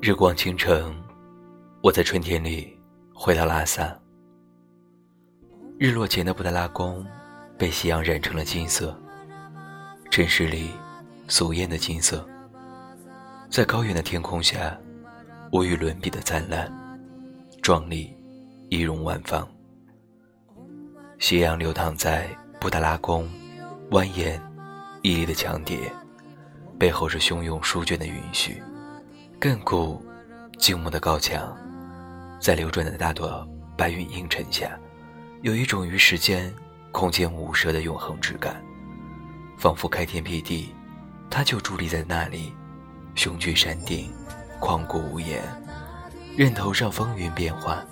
日光倾城，我在春天里回到拉萨。日落前的布达拉宫被夕阳染成了金色，城市里俗艳的金色，在高原的天空下，无与伦比的灿烂、壮丽、仪容万方。夕阳流淌在布达拉宫蜿蜒屹立的墙叠，背后是汹涌书卷的云絮。亘古静默的高墙，在流转的大朵白云映衬下，有一种与时间、空间无涉的永恒之感，仿佛开天辟地，它就伫立在那里，雄踞山顶，旷古无言。任头上风云变幻，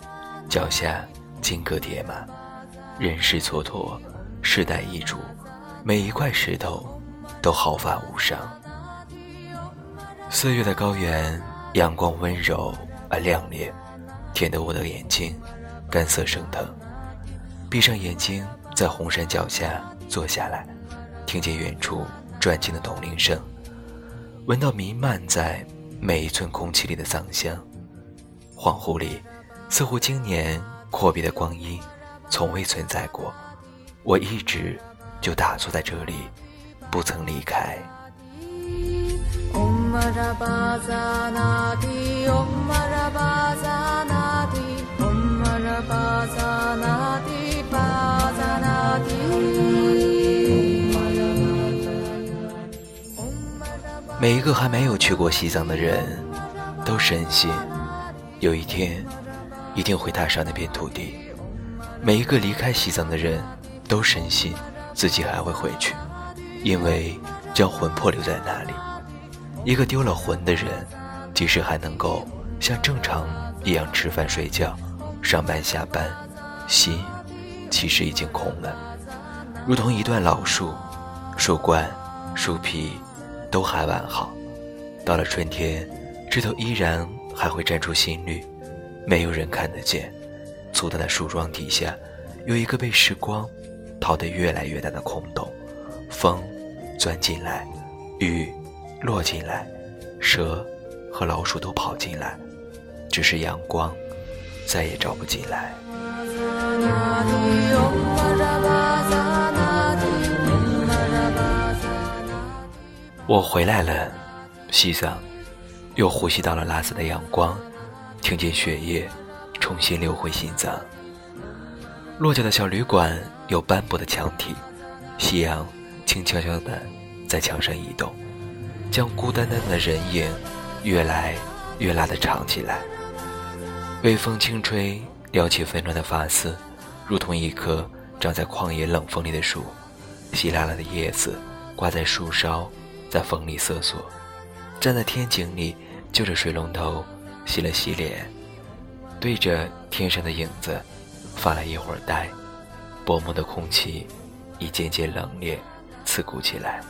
脚下金戈铁马，人世蹉跎，世代易主，每一块石头都毫发无伤。四月的高原，阳光温柔而亮烈，甜得我的眼睛干涩生疼。闭上眼睛，在红山脚下坐下来，听见远处转进的铜铃声，闻到弥漫在每一寸空气里的藏香。恍惚里，似乎今年阔别的光阴从未存在过，我一直就打坐在这里，不曾离开。每一个还没有去过西藏的人，都深信有一天一定会踏上那片土地；每一个离开西藏的人，都深信自己还会回去，因为将魂魄留在那里。一个丢了魂的人，即使还能够像正常一样吃饭睡觉、上班下班，心其实已经空了，如同一段老树，树冠、树皮都还完好，到了春天，枝头依然还会绽出新绿，没有人看得见。粗大的树桩底下，有一个被时光掏得越来越大的空洞，风钻进来，雨。落进来，蛇和老鼠都跑进来，只是阳光再也照不进来。我回来了，西藏，又呼吸到了拉萨的阳光，听见血液重新流回心脏。落脚的小旅馆有斑驳的墙体，夕阳轻悄悄地在墙上移动。将孤单单的人影越来越拉得长起来。微风轻吹，撩起纷乱的发丝，如同一棵长在旷野冷风里的树，稀拉拉的叶子挂在树梢，在风里瑟缩。站在天井里，就着水龙头洗了洗脸，对着天上的影子发了一会儿呆。薄暮的空气已渐渐冷冽、刺骨起来。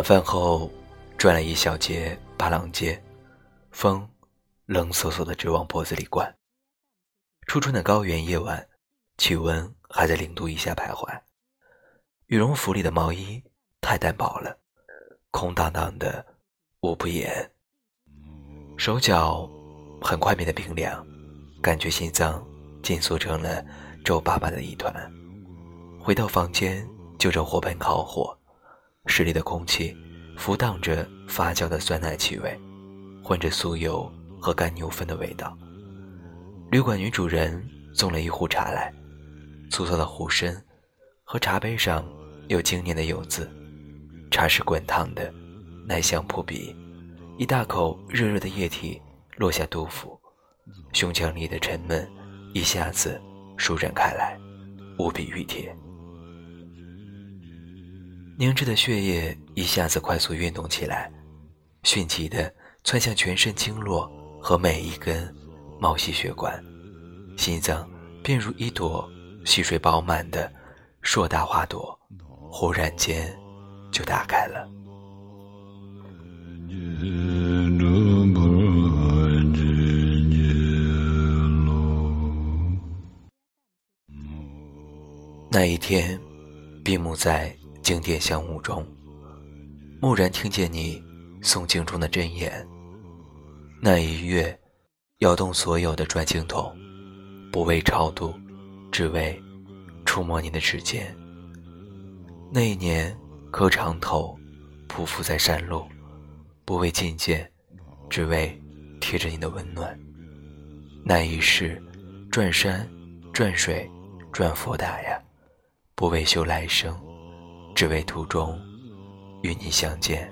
晚饭后，转了一小节八郎街，风冷飕飕的直往脖子里灌。初春的高原夜晚，气温还在零度以下徘徊，羽绒服里的毛衣太单薄了，空荡荡的，捂不严。手脚很快变得冰凉，感觉心脏紧缩成了皱巴巴的一团。回到房间，就着火盆烤火。室里的空气浮荡着发酵的酸奶气味，混着酥油和干牛粪的味道。旅馆女主人送了一壶茶来，粗糙的壶身和茶杯上有经年的油渍，茶是滚烫的，奶香扑鼻，一大口热热的液体落下肚腹，胸腔里的沉闷一下子舒展开来，无比熨帖。凝滞的血液一下子快速运动起来，迅疾地窜向全身经络和每一根毛细血管，心脏便如一朵细水饱满的硕大花朵，忽然间就打开了。那一天，闭目在经典香雾中，蓦然听见你诵经中的真言。那一月，摇动所有的转经筒，不为超度，只为触摸你的指尖。那一年，磕长头，匍匐在山路，不为觐见，只为贴着你的温暖。那一世，转山，转水，转佛塔呀。不为修来生，只为途中与你相见。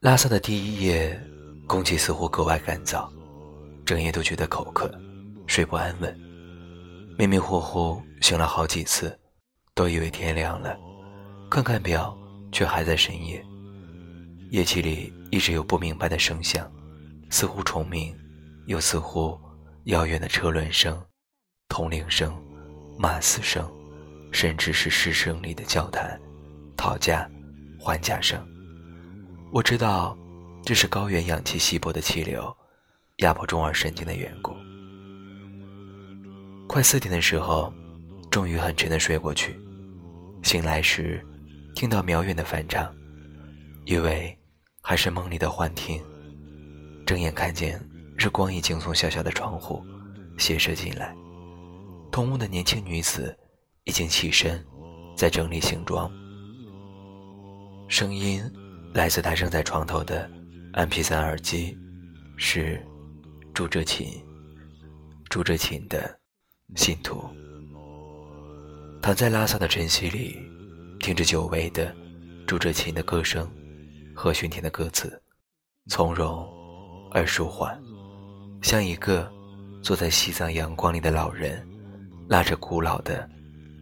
拉萨的第一夜，空气似乎格外干燥，整夜都觉得口渴，睡不安稳，迷迷糊糊醒了好几次，都以为天亮了，看看表，却还在深夜。夜气里一直有不明白的声响。似乎虫鸣，又似乎遥远的车轮声、铜铃声、马嘶声，甚至是师生里的交谈、讨价还价声。我知道，这是高原氧气稀薄的气流压迫中耳神经的缘故。快四点的时候，终于很沉的睡过去。醒来时，听到渺远的梵唱，以为还是梦里的幻听。睁眼看见，日光已经从小小的窗户斜射进来。同屋的年轻女子已经起身，在整理行装。声音来自她扔在床头的 MP3 耳机，是朱哲琴。朱哲琴的信徒。躺在拉萨的晨曦里，听着久违的朱哲琴的歌声和熏天的歌词，从容。而舒缓，像一个坐在西藏阳光里的老人，拉着古老的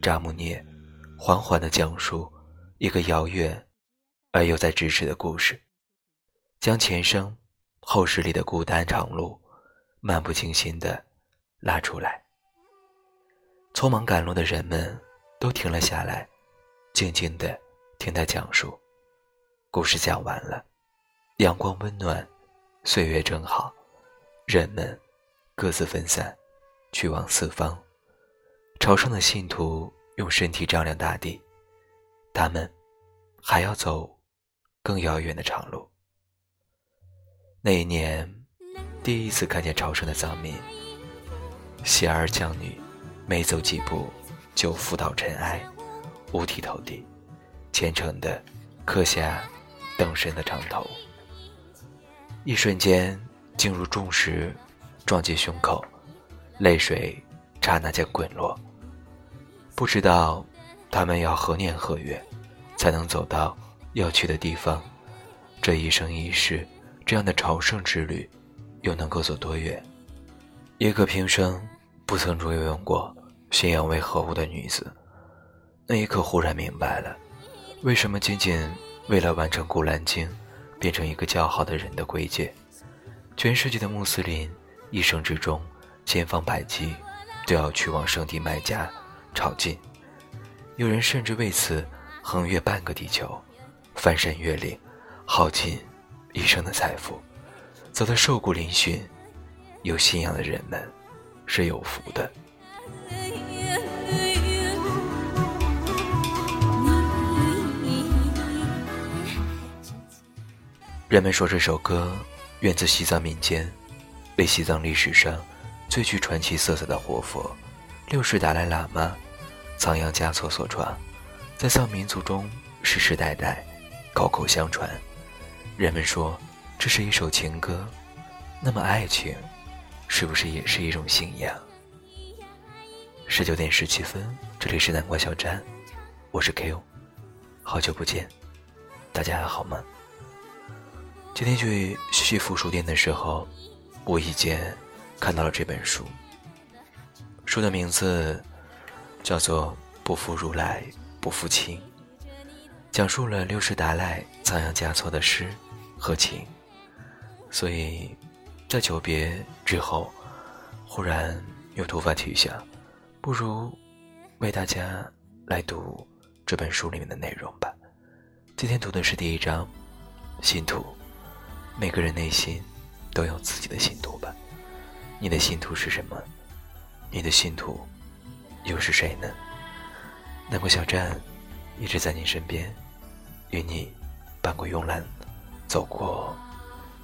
扎木涅，缓缓地讲述一个遥远而又在咫尺的故事，将前生后世里的孤单长路，漫不经心地拉出来。匆忙赶路的人们都停了下来，静静地听他讲述。故事讲完了，阳光温暖。岁月正好，人们各自分散，去往四方。朝圣的信徒用身体丈量大地，他们还要走更遥远的长路。那一年，第一次看见朝圣的藏民，喜儿将女，每走几步就伏倒尘埃，五体投地，虔诚地刻下等身的长头。一瞬间，进入重石撞击胸口，泪水刹那间滚落。不知道他们要何年何月，才能走到要去的地方？这一生一世，这样的朝圣之旅，又能够走多远？一个平生不曾游泳过、信仰为何物的女子，那一刻忽然明白了，为什么仅仅为了完成《古兰经》。变成一个较好的人的归界，全世界的穆斯林一生之中千方百计都要去往圣地麦加朝觐，有人甚至为此横越半个地球，翻山越岭，耗尽一生的财富，走得瘦骨嶙峋。有信仰的人们是有福的。人们说这首歌源自西藏民间，为西藏历史上最具传奇色彩的活佛六世达赖喇嘛仓央嘉措所创，在藏民族中世世代代口口相传。人们说这是一首情歌，那么爱情是不是也是一种信仰？十九点十七分，这里是南瓜小站，我是 Q，好久不见，大家还好吗？今天去西服书店的时候，无意间看到了这本书。书的名字叫做《不负如来不负卿》，讲述了六世达赖仓央嘉措的诗和情。所以，在久别之后，忽然又突发奇想，不如为大家来读这本书里面的内容吧。今天读的是第一章，信徒。每个人内心都有自己的信徒吧？你的信徒是什么？你的信徒又是谁呢？南国小站一直在你身边，与你伴过慵懒，走过。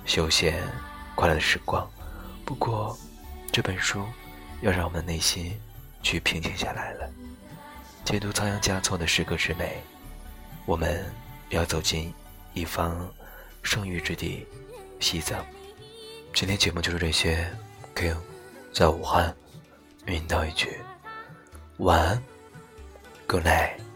休闲快乐的时光，不过这本书要让我们的内心去平静下来了。解读仓央嘉措的诗歌之美，我们要走进一方圣域之地——西藏。今天节目就是这些，King 在武汉，与你道一句晚安，Good night。